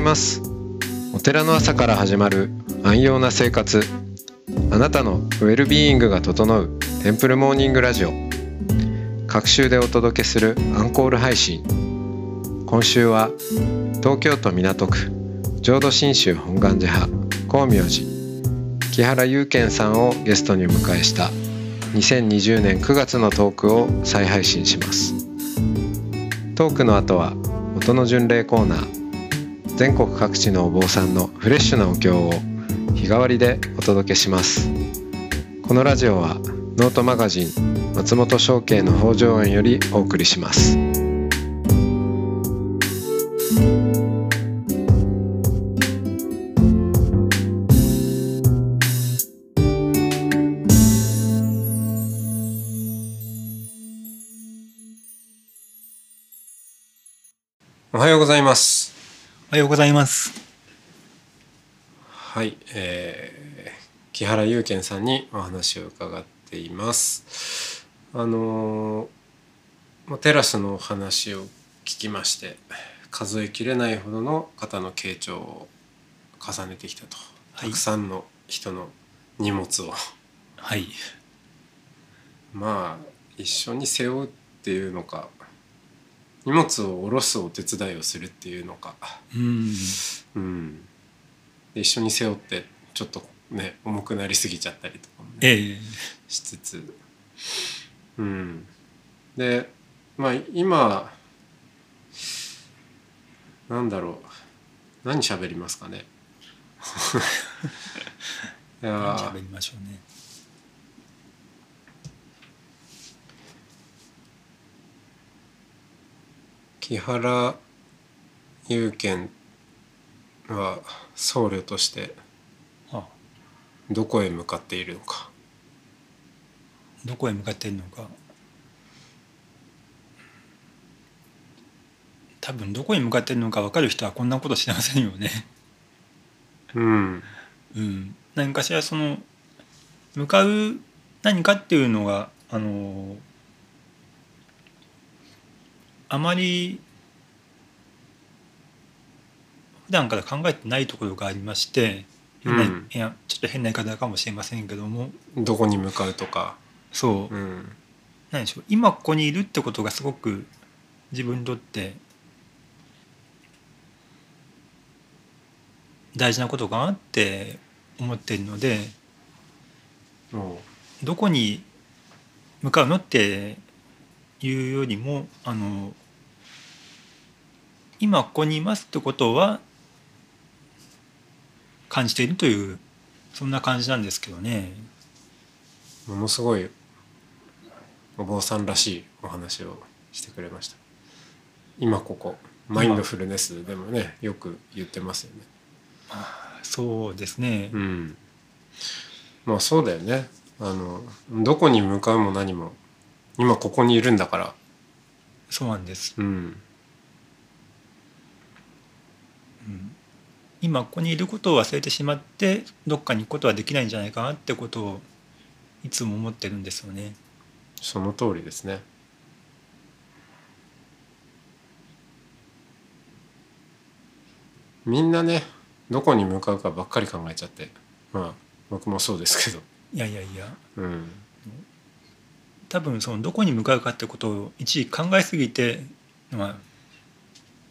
います。お寺の朝から始まる安養な生活。あなたのウェルビーイングが整うテンプルモーニングラジオ。各週でお届けするアンコール配信。今週は東京都港区浄土真宗本願寺派光明寺。木原祐健さんをゲストにお迎えした2020年9月のトークを再配信します。トークの後は音の巡礼コーナー。全国各地のお坊さんのフレッシュなお経を日替わりでお届けします。このラジオはノートマガジン松本商家の北条園よりお送りします。おはようございます。おはようございます。はい、えー、木原祐健さんにお話を伺っています。あのーまあテラスのお話を聞きまして数えきれないほどの方の傾聴を重ねてきたと、はいたくさんの人の荷物をはい。まあ一緒に背負うっていうのか荷物を下ろすお手伝いをするっていうのか。うん。うん、で一緒に背負ってちょっとね重くなりすぎちゃったりとかもね、ええ。しつつ、うん、でまあ今なんだろう。何喋りますかね。いやー。喋りましょうね。木原祐健は僧侶としてあ、どこへ向かっているのか？どこへ向かっているのか。多分どこに向かっているのか分かる人はこんなことしませんよね。うんうん。何かしらその向かう何かっていうのがあのあまり普段から考えてないところがありまして、うん。いやちょっと変な言い方かもしれませんけども。どこに向かうとか、そう、うん、何でしょう。今ここにいるってことがすごく自分にとって大事なことかなって思っているのでもどこに向かうのっていうよりもあの今ここにいますってことは感じているというそんな感じなんですけどね。うものすごいお坊さんらしいお話をしてくれました今ここマインドフルネスでもねよく言ってますよねそうですね。うんまあそうだよねあのどこに向かうも何も今ここにいるんだからそうなんです。うんうん今ここにいることを忘れてしまってどっかに行くことはできないんじゃないかなってことをいつも思ってるんですよね。その通りですね。みんなねどこに向かうかばっかり考えちゃってまあ僕もそうですけど。いやいやいや。うん。多分そのどこに向かうかってことを一時考えすぎてまあ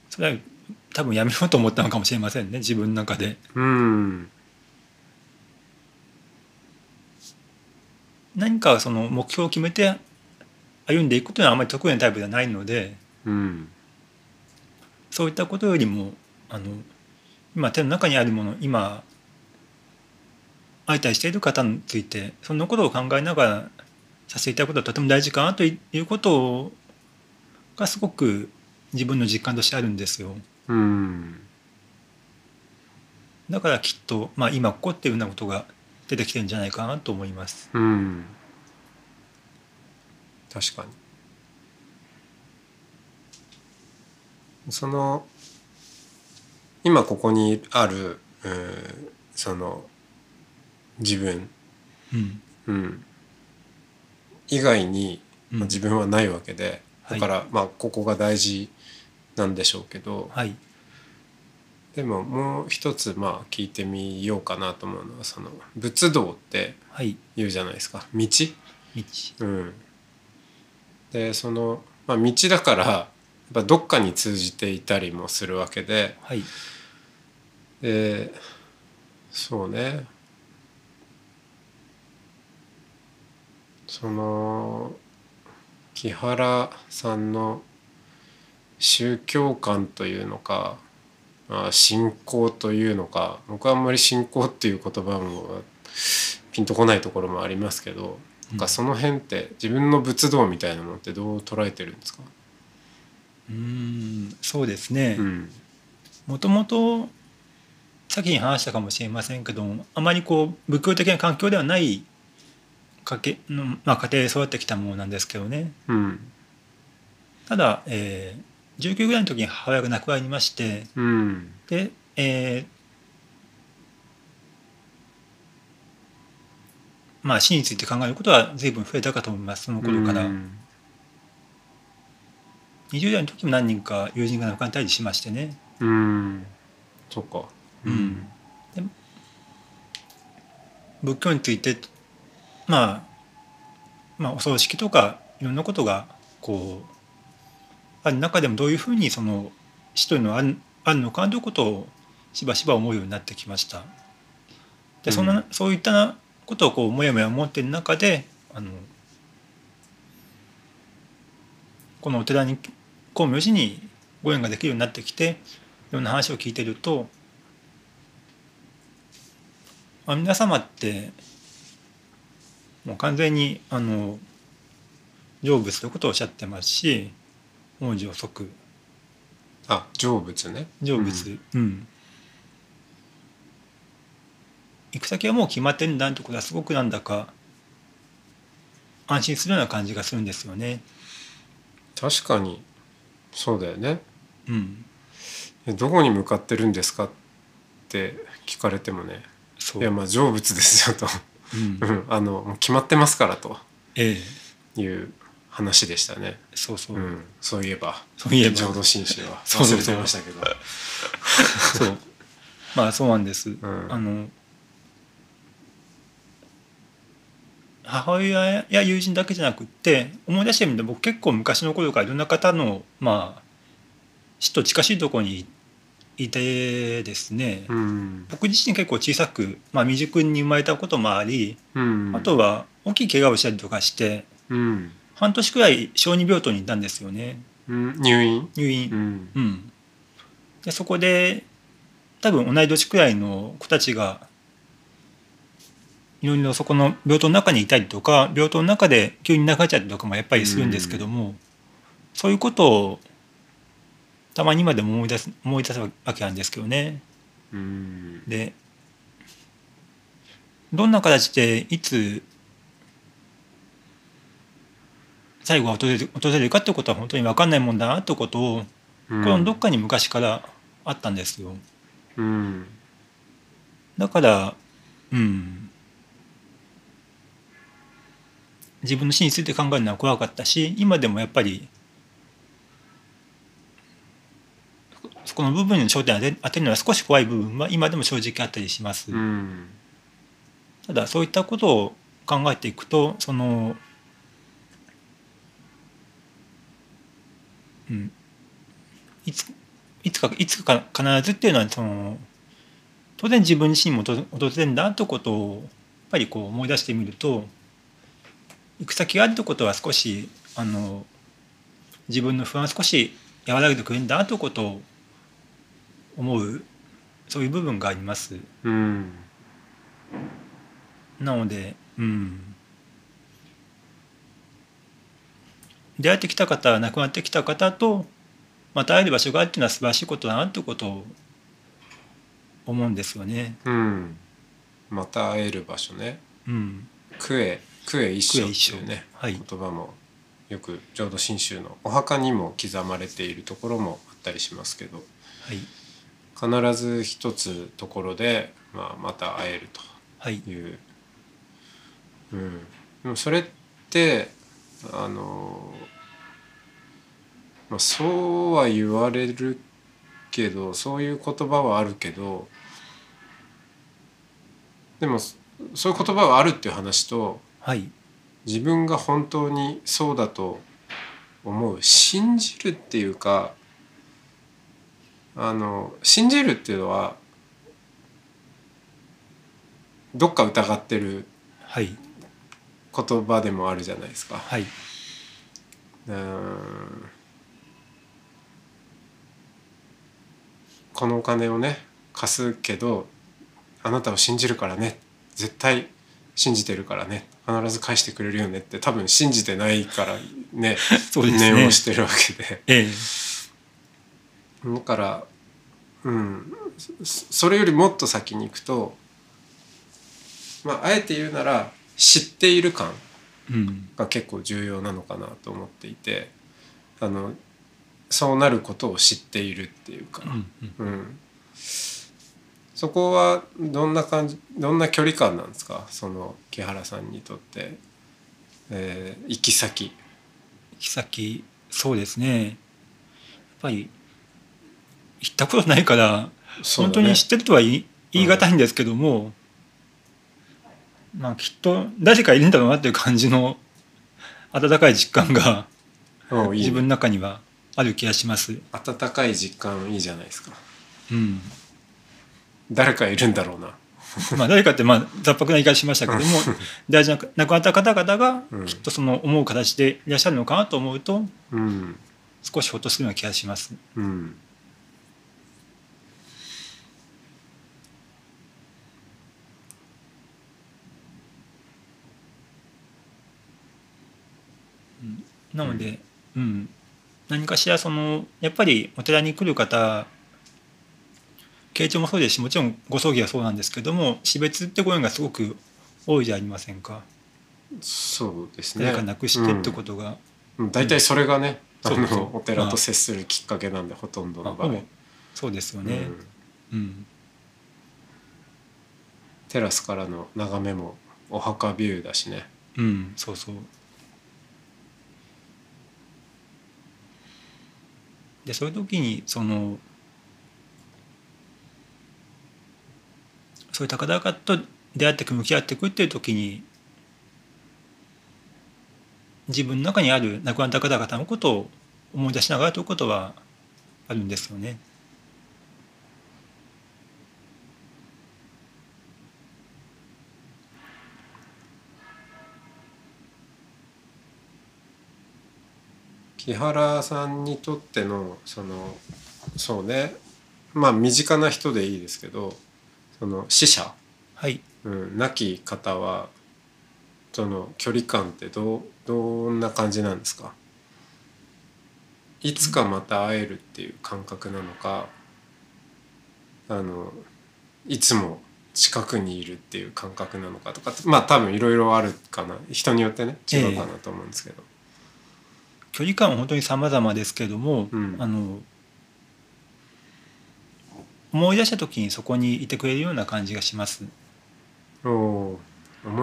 それは多分やめようと思ったのかもしれませんね自分の中で。うん何かその目標を決めて歩んでいくというのはあまり得意なタイプではないのでうんそういったことよりもあの今手の中にあるもの今相対している方についてそのことを考えながらさせていただくことはとても大事かなということがすごく自分の実感としてあるんですよ。うん。だからきっと、まあ、今ここっていうようなことが出てきてるんじゃないかなと思います。うん。確かに。その今ここにある、うんその自分、うん。うん、以外に、うん。まあ自分はないわけで、はい。だからまあここが大事なんでしょうけど、はい。ででももう一つまあ聞いてみようかなと思うのはその仏道ってはい。言うじゃないですか。道、道。うん、でその、まあ、道だからやっぱどっかに通じていたりもするわけではい。でそうね。その木原さんの宗教観というのか、まあ、信仰というのか僕はあんまり信仰っていう言葉もピンとこないところもありますけど、なんかその辺って自分の仏道みたいなものってどう捉えてるんですか、うーんそうですね。うん。もともと先に話したかもしれませんけどもあまりこう仏教的な環境ではない家系の、まあ、家庭で育ってきたものなんですけどね。うん。ただ、えー、19ぐらいの時に母親が亡くなりましてうん。で、えーまあ死について考えることは随分増えたかと思いますその頃から、うん。20代の時も何人か友人が亡くなったりしましてね。うん。そっか。うん。仏教についてまあまあお葬式とかいろんなことがこうある中でもどういうふうにその死というのはあるのかということをしばしば思うようになってきました。でそんな、うんそういったことをこうもやもや思っている中であのこのお寺に光明寺にご縁ができるようになってきていろんな話を聞いてるとあ皆様ってもう完全にあの成仏ということをおっしゃってますし文字を即あ成仏ね。成仏。うん、行く先はもう決まってるんだってことはすごくなんだか安心するような感じがするんですよね。確かに。そうだよね。うん、えどこに向かってるんですかって聞かれてもね。いやまあ成仏ですよと、うん。うん、あの決まってますからと。ええ。いう話でしたね、そうそう、うん、そういえば。そういえば。浄土真宗は。そうそう忘れてましたけど。そう。まあそうなんです。ん。あの母親や友人だけじゃなくって思い出してみると僕結構昔の頃からいろんな方のまあ死と近しいところにいてですね、うん。僕自身結構小さく、まあ、未熟に生まれたこともあり、うん。あとは大きい怪我をしたりとかしてうん、半年くらい小児病棟にいたんですよね。うん、入院？入院。うん。うん、でそこで多分同い年くらいの子たちがいろいろそこの病棟の中にいたりとか病棟の中で急に亡くなっちゃったりとかもやっぱりするんですけども、そういうことをたまに今でも思い出す思い出すわけなんですけどね。うん。でどんな形でいつ最後が訪れる訪れるかってことは本当に分かんないもんだなってことをこのどっかに昔からあったんですよ。うんだからうん自分の死について考えるのは怖かったし今でもやっぱりそこの部分に焦点を当て当てるのは少し怖い部分は今でも正直あったりします。うんただそういったことを考えていくとその、うん、いついつかいつか必ずっていうのはその当然自分自身も訪訪れるんだということをやっぱりこう思い出してみると行く先があるということは少しあの自分の不安を少し和らげてくれるんだということを思うそういう部分があります。うん。なので、うん、出会ってきた方亡くなってきた方とまた会える場所があるっていうのは素晴らしいことだなってことを思うんですよね。うん。また会える場所ね。うん、クエクエ一生っていうねはい、言葉もよく浄土真宗のお墓にも刻まれているところもあったりしますけどはい、必ず一つところで、まあ、また会えるはいと、い。う、うん、でもそれってあの、まあ、そうは言われるけどそういう言葉はあるけどでもそういう言葉はあるっていう話とはい。自分が本当にそうだと思う信じるっていうかあの信じるっていうのはどっか疑ってるはい言葉でもあるじゃないですか。はい。うん。このお金をね貸すけどあなたを信じるからね。絶対信じてるからね。必ず返してくれるよねって多分信じてないからね。そうですね。念をしてるわけで。ええ。だからうん。そそれよりもっと先に行くとまああえて言うなら知っている感うん。が結構重要なのかなと思っていてあのそうなることを知っているっていうか。う、んうん。うん、そこはどんな感じどんな距離感なんですか？その木原さんにとって、えー行き先。行き先そうですね。やっぱり行ったことないからね。当に知ってるとは言い言い難いんですけども、まあきっと誰かいるんだろうなっていう感じの 温かい実感が自分の中にはある気がします。温かい実感いいじゃないですか。うん、誰かいるんだろうな。まあ誰かってまあ雑白な言い方しましたけども大事な亡くなった方々がうんきっとその思う形でいらっしゃるのかなと思うとうん少しほっとするような気がします。うんなので、うん、何かしらそのやっぱりお寺に来る方慶長もそうですしもちろんご葬儀はそうなんですけども死別ってご縁がすごく多いじゃありませんか。そうですね。誰か亡くしてってことが、うん。大体それがね、うそうのお寺と接するきっかけなんで、ほとんどの場合。そうですよね。うん。うん。テラスからの眺めもお墓ビューだしね。うん、そうそう。でそういう時にそのそういう高々と出会ってく向き合っていくっていう時に自分の中にある亡くなった方々のことを思い出しながらということはあるんですよね。木原さんにとってのそのそうね。まあ身近な人でいいですけどその死者、はい、うん、亡き方はその距離感ってどうどんな感じなんですか？いつかまた会えるっていう感覚なのかあのいつも近くにいるっていう感覚なのかとかまあ多分いろいろあるかな。人によってね違うかなと思うんですけど。距離感は本当に様々ですけれども、うん。あの思い出した時にそこにいてくれるような感じがします。思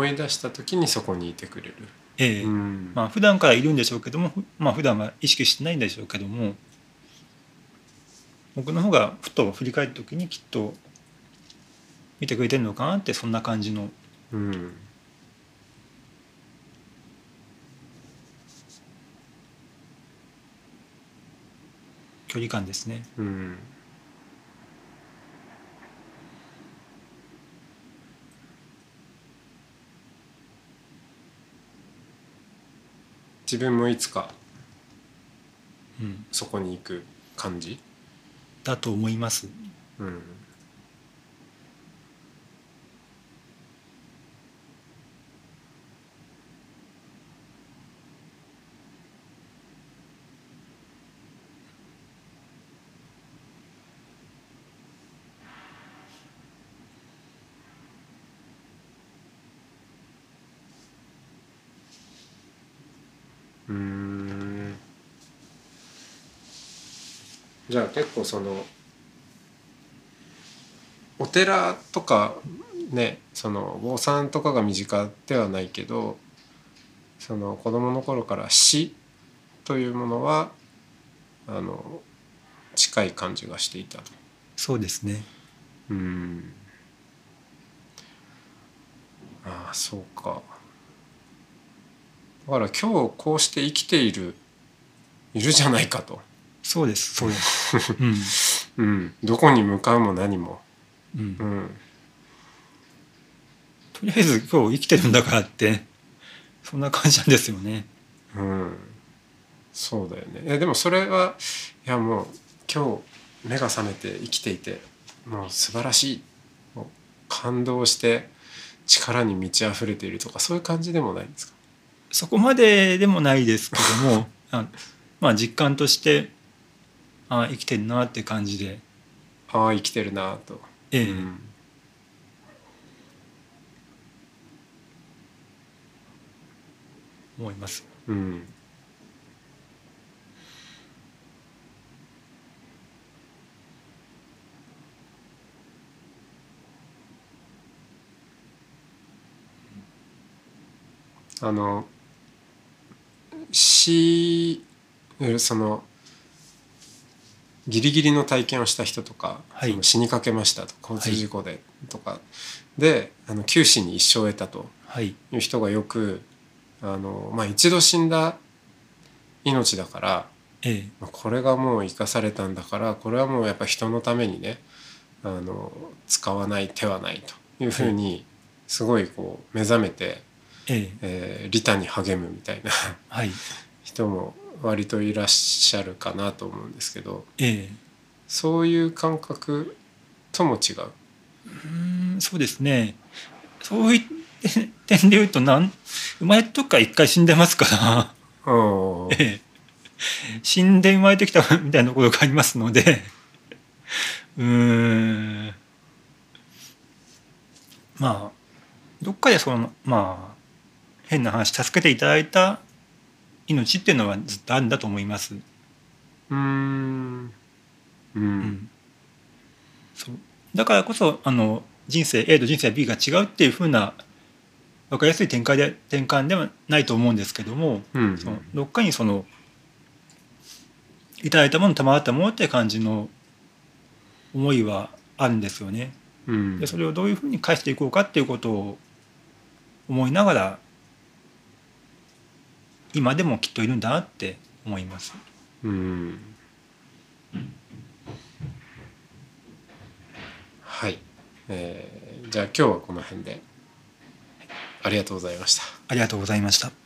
い出した時にそこにいてくれる。ええ。うん。まあ普段からいるんでしょうけども、ふまあ普段は意識してないんでしょうけども、僕の方がふと振り返った時にきっと見てくれてるのかなってそんな感じのうん距離感ですね。うん自分もいつかうん、そこに行く感じ？だと思います。うんじゃあ結構そのお寺とかねその坊さんとかが身近ではないけどその子供の頃から死というものはあの近近い感じがしていたと。そうですね。うん。ああそうか。だから今日こうして生きているいるじゃないかと、そうですそうです。うん。うん、どこに向かうも何も、うん。うん、とりあえず今日生きてるんだからってそんな感じなんですよね。うん、そうだよね。えでもそれはいやもう今日目が覚めて生きていてもう素晴らしい。感動して力に満ち溢れているとかそういう感じでもないんですか？そこまででもないですけども あまあ実感としてあ生きてるなって感じで。ああ生きてるなと、ええ。うん。思います。うん。あの死そのギリギリの体験をした人とか、はい。その死にかけましたと交通事故でとか、であの九死に一生を得たとはい。いう人がよくあの、まあ、一度死んだ命だから、ええ。まあこれがもう生かされたんだからこれはもうやっぱ人のためにねあの使わない手はないというふうにすごいこう目覚めて、ええ。えー利他に励むみたいなはい。人も割といらっしゃるかなと思うんですけどええ。そういう感覚とも違う？うーんそうですね。そういう点で言うとなん生まれた時から一回死んでますから。うんええ。死んで生まれてきたみたいなところがありますので。うーん。まあどっかでそのまあ変な話助けていただいた命っていうのはずっとあるんだと思います。うーん。ううん。んそう。だからこそあの人生 A と人生 B が違うっていうふうな分かりやすい展開で転換ではないと思うんですけども、うん。そのどっかにそのいただいたもの賜ったものって感じの思いはあるんですよね。うん。でそれをどういうふうに返していこうかっていうことを思いながら今でもきっといるんだなって思います。うんはい、えーじゃあ今日はこの辺でありがとうございました。ありがとうございました。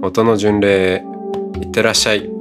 音の巡礼いってらっしゃい。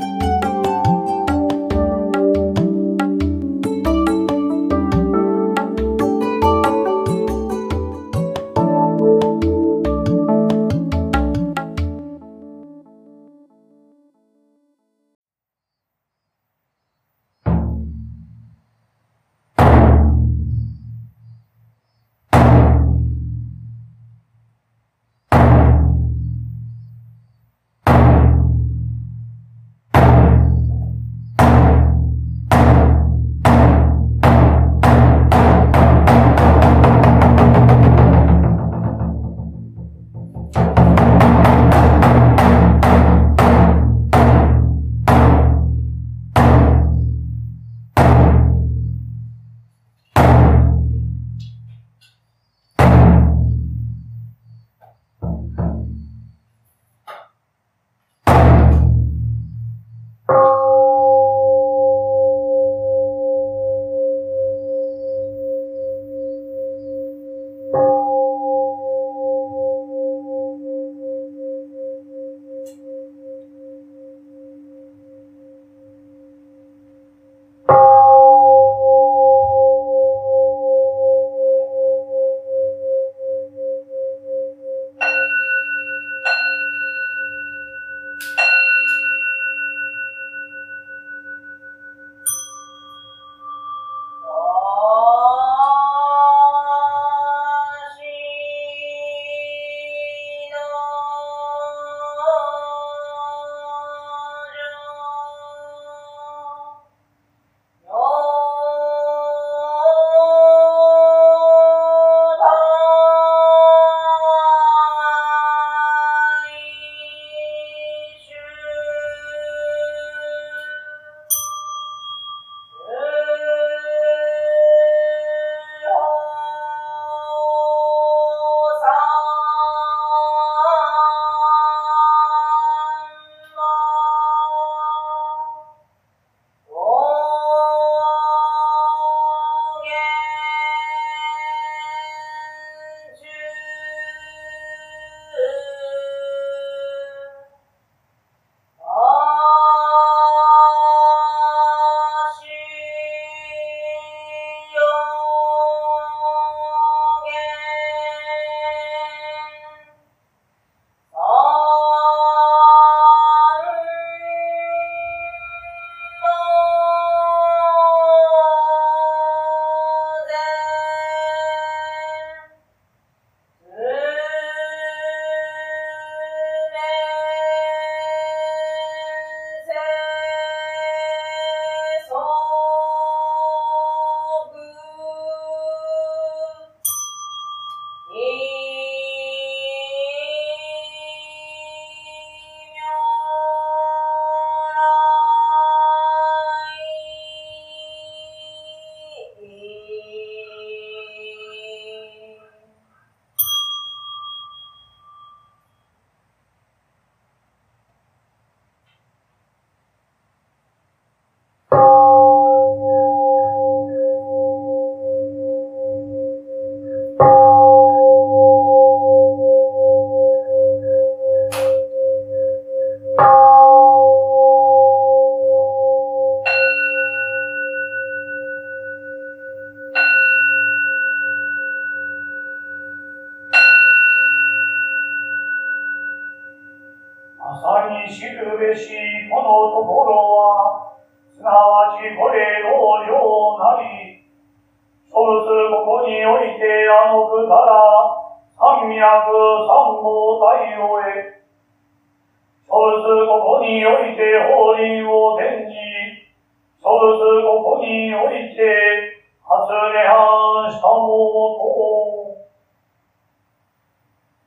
したのと、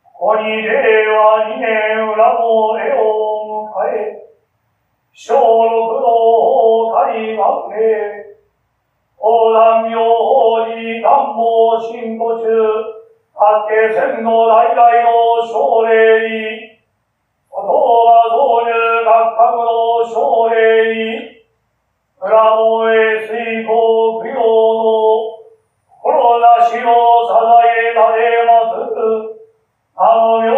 ここに令和2年裏の絵を迎え、小六の大学へ、横断明法に暖房進歩中、八景千の大来の奨励に、言葉導入学格の奨励に、村の栄水公供養のなしを捧げられます。あの世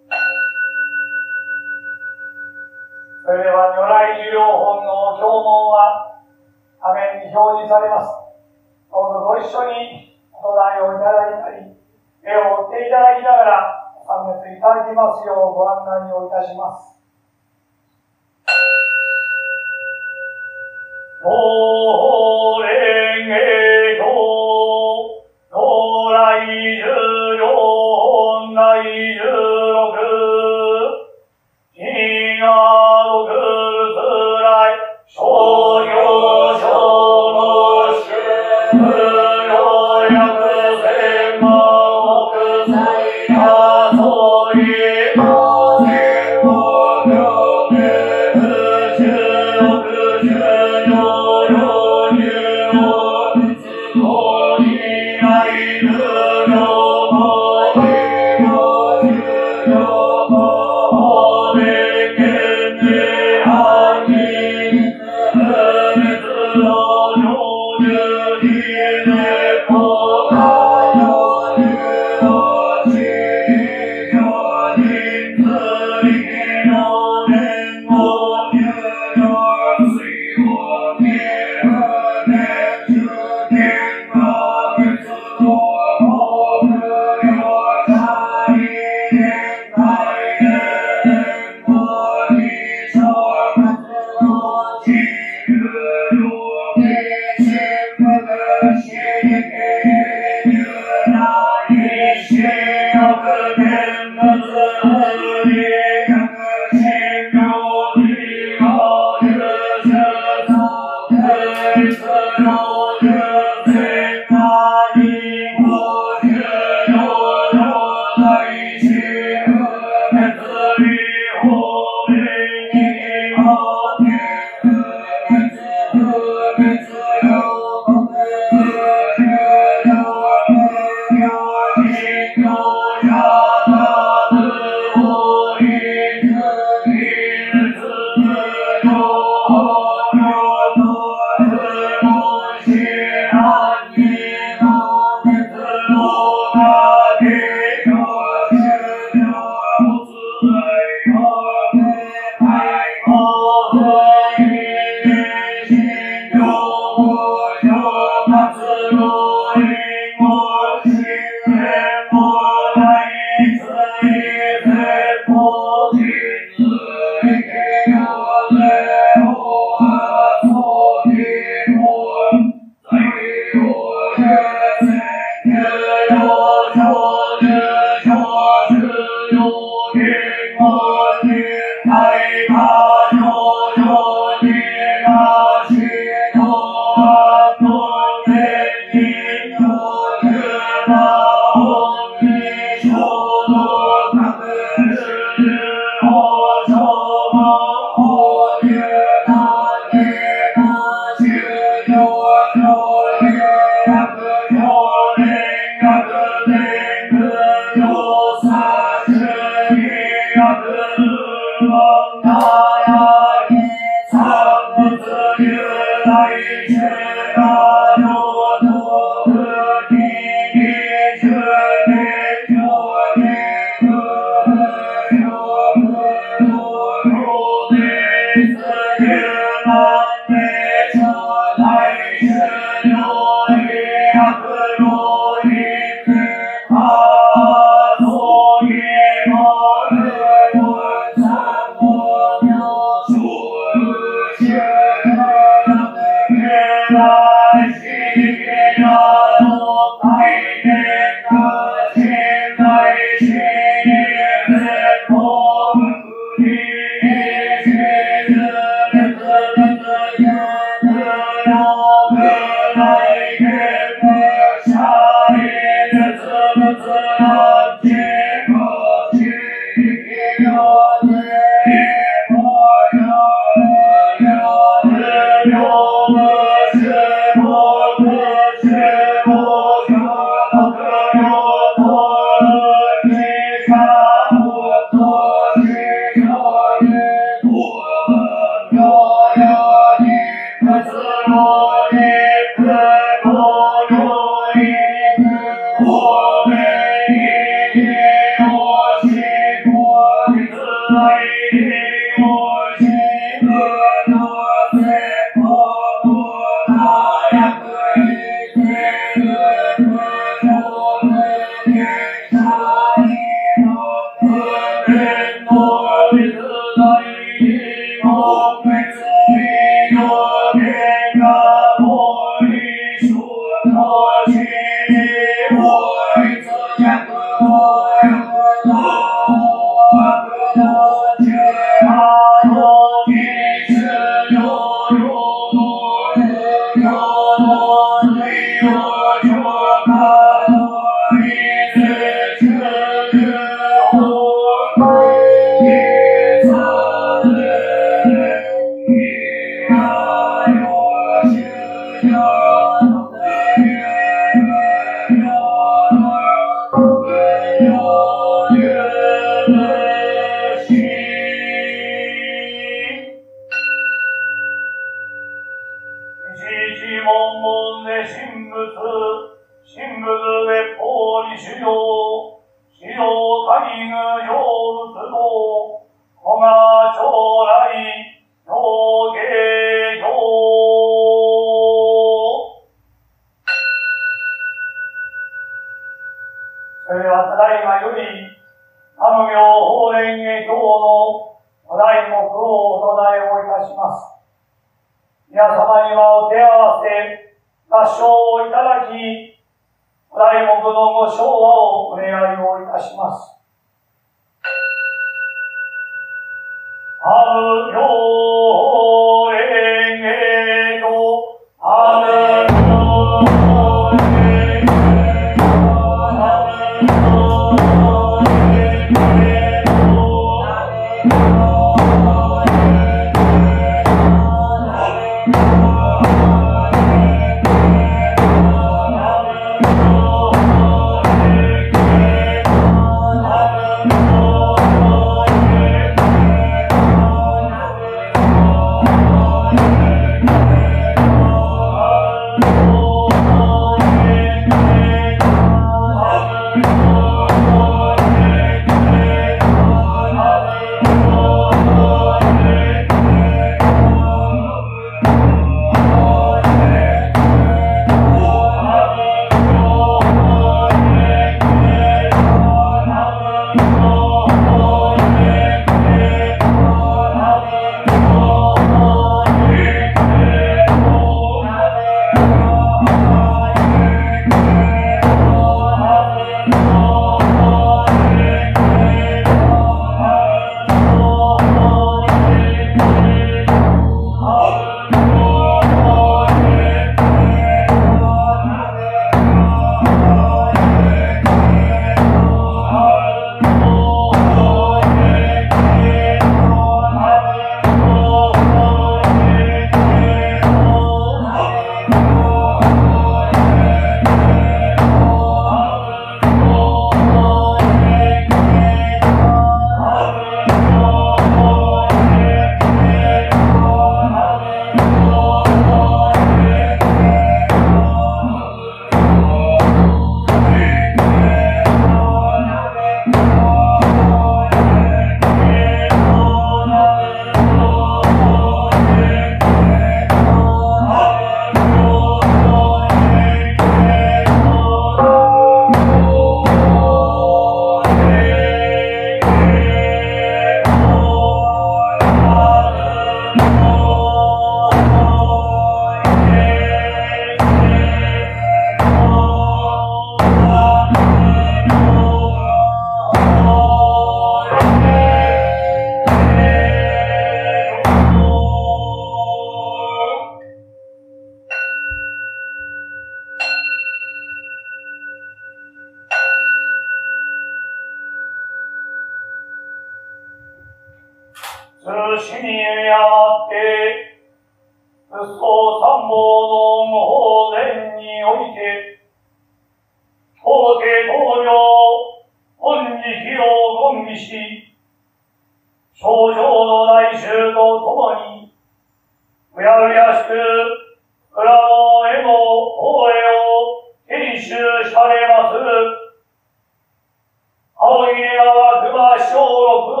小六の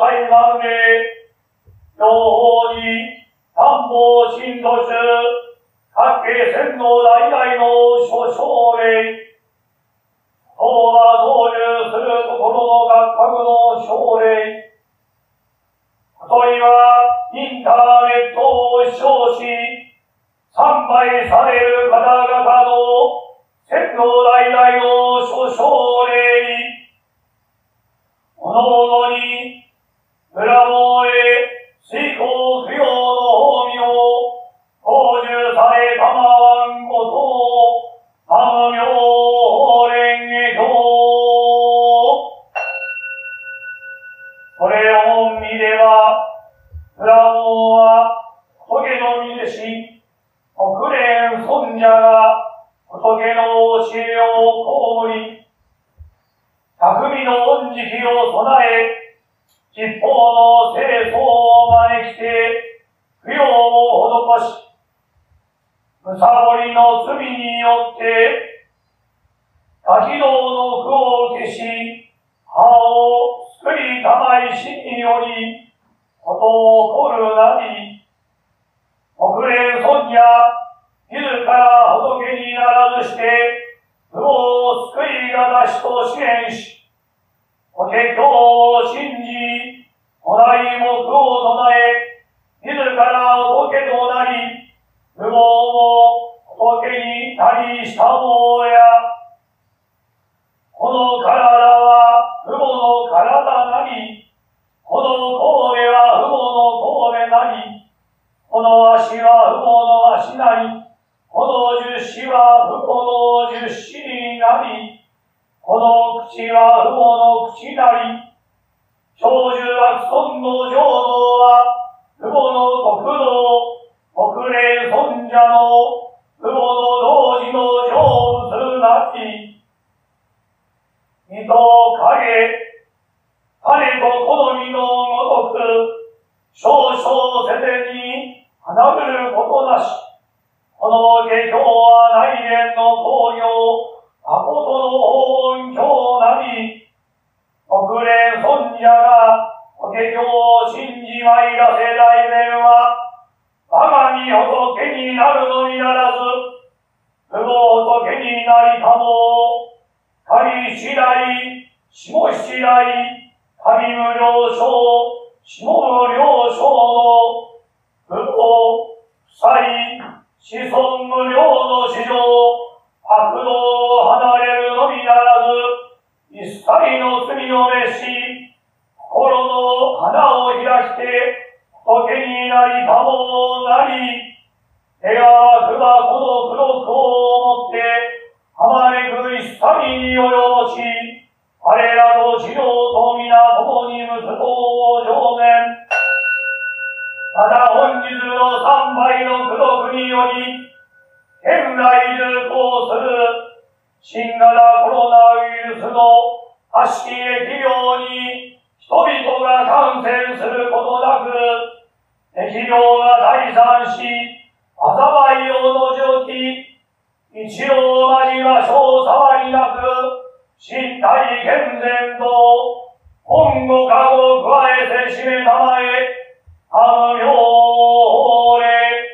崩壊万で、両方に担保新土中、各系線の代々の諸奨礼、当が導入するところの学格の奨礼、ことにはインターネットを視聴し、参拝される方々の線の代々の諸奨礼、おのおのに、裏のへ、水耕供養の法名を、講授されたまわんことを、あの妙蓮華経。これを見れば、裏門は、仏の見主、国連尊者が、仏の教えを被り、匠の恩時期を備え、吉報の清掃を招きて、供養を施し、むさぼりの罪によって、滝道の苦を消し、歯を救いたまいしにより、ことを起こるなり、国連尊者、自ら仏にならずして、無を救いがたしと支援し、法華経を信じ、お題も苦を唱え、自ら仏となり、無謀も仏になりしたもや、この体は父母の体なり、この神戸は父母の神戸なり、この足は父母の足なり、この十子は父母の十子になり、この口は父母の口なり、長寿悪尊の浄土は、父母の国道、国霊尊者の父母の同時の成仏なり、水と影、種と好みのごとく、少々せてに離るることなし、この下教は内縁の工業、誠の本教なり、国連尊者が法華経を信じまいらせ大前は、我が身仏になるのにならず、不法仏になりたも、仮次第、下次第、神無了承、下無了承の、不法、不才、子孫無量の史上、悪道を離れるのみならず、一切の罪を滅し、心花を開して、仏になりたもなり、手がくばこの黒くをもって、あまねく一切に及ぼし、我らと治療と皆共に息子を上年。また本日の三倍の功徳により、現来流行する新型コロナウイルスの悪しき疫病に人々が感染することなく、疫病が退散し、災いを除き、一応まじましょう触りなく、身体健全と、本語化を加えてしめたまえ、あのよれ、え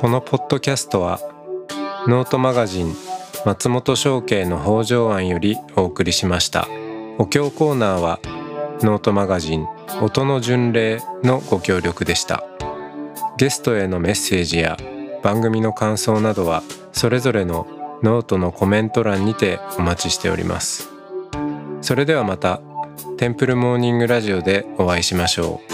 このポッドキャストはノートマガジン松本紹圭の方丈庵よりお送りしました。お経コーナーはノートマガジン音の巡礼のご協力でした。ゲストへのメッセージや番組の感想などはそれぞれのノートのコメント欄にてお待ちしております。それではまたテンプルモーニングラジオでお会いしましょう。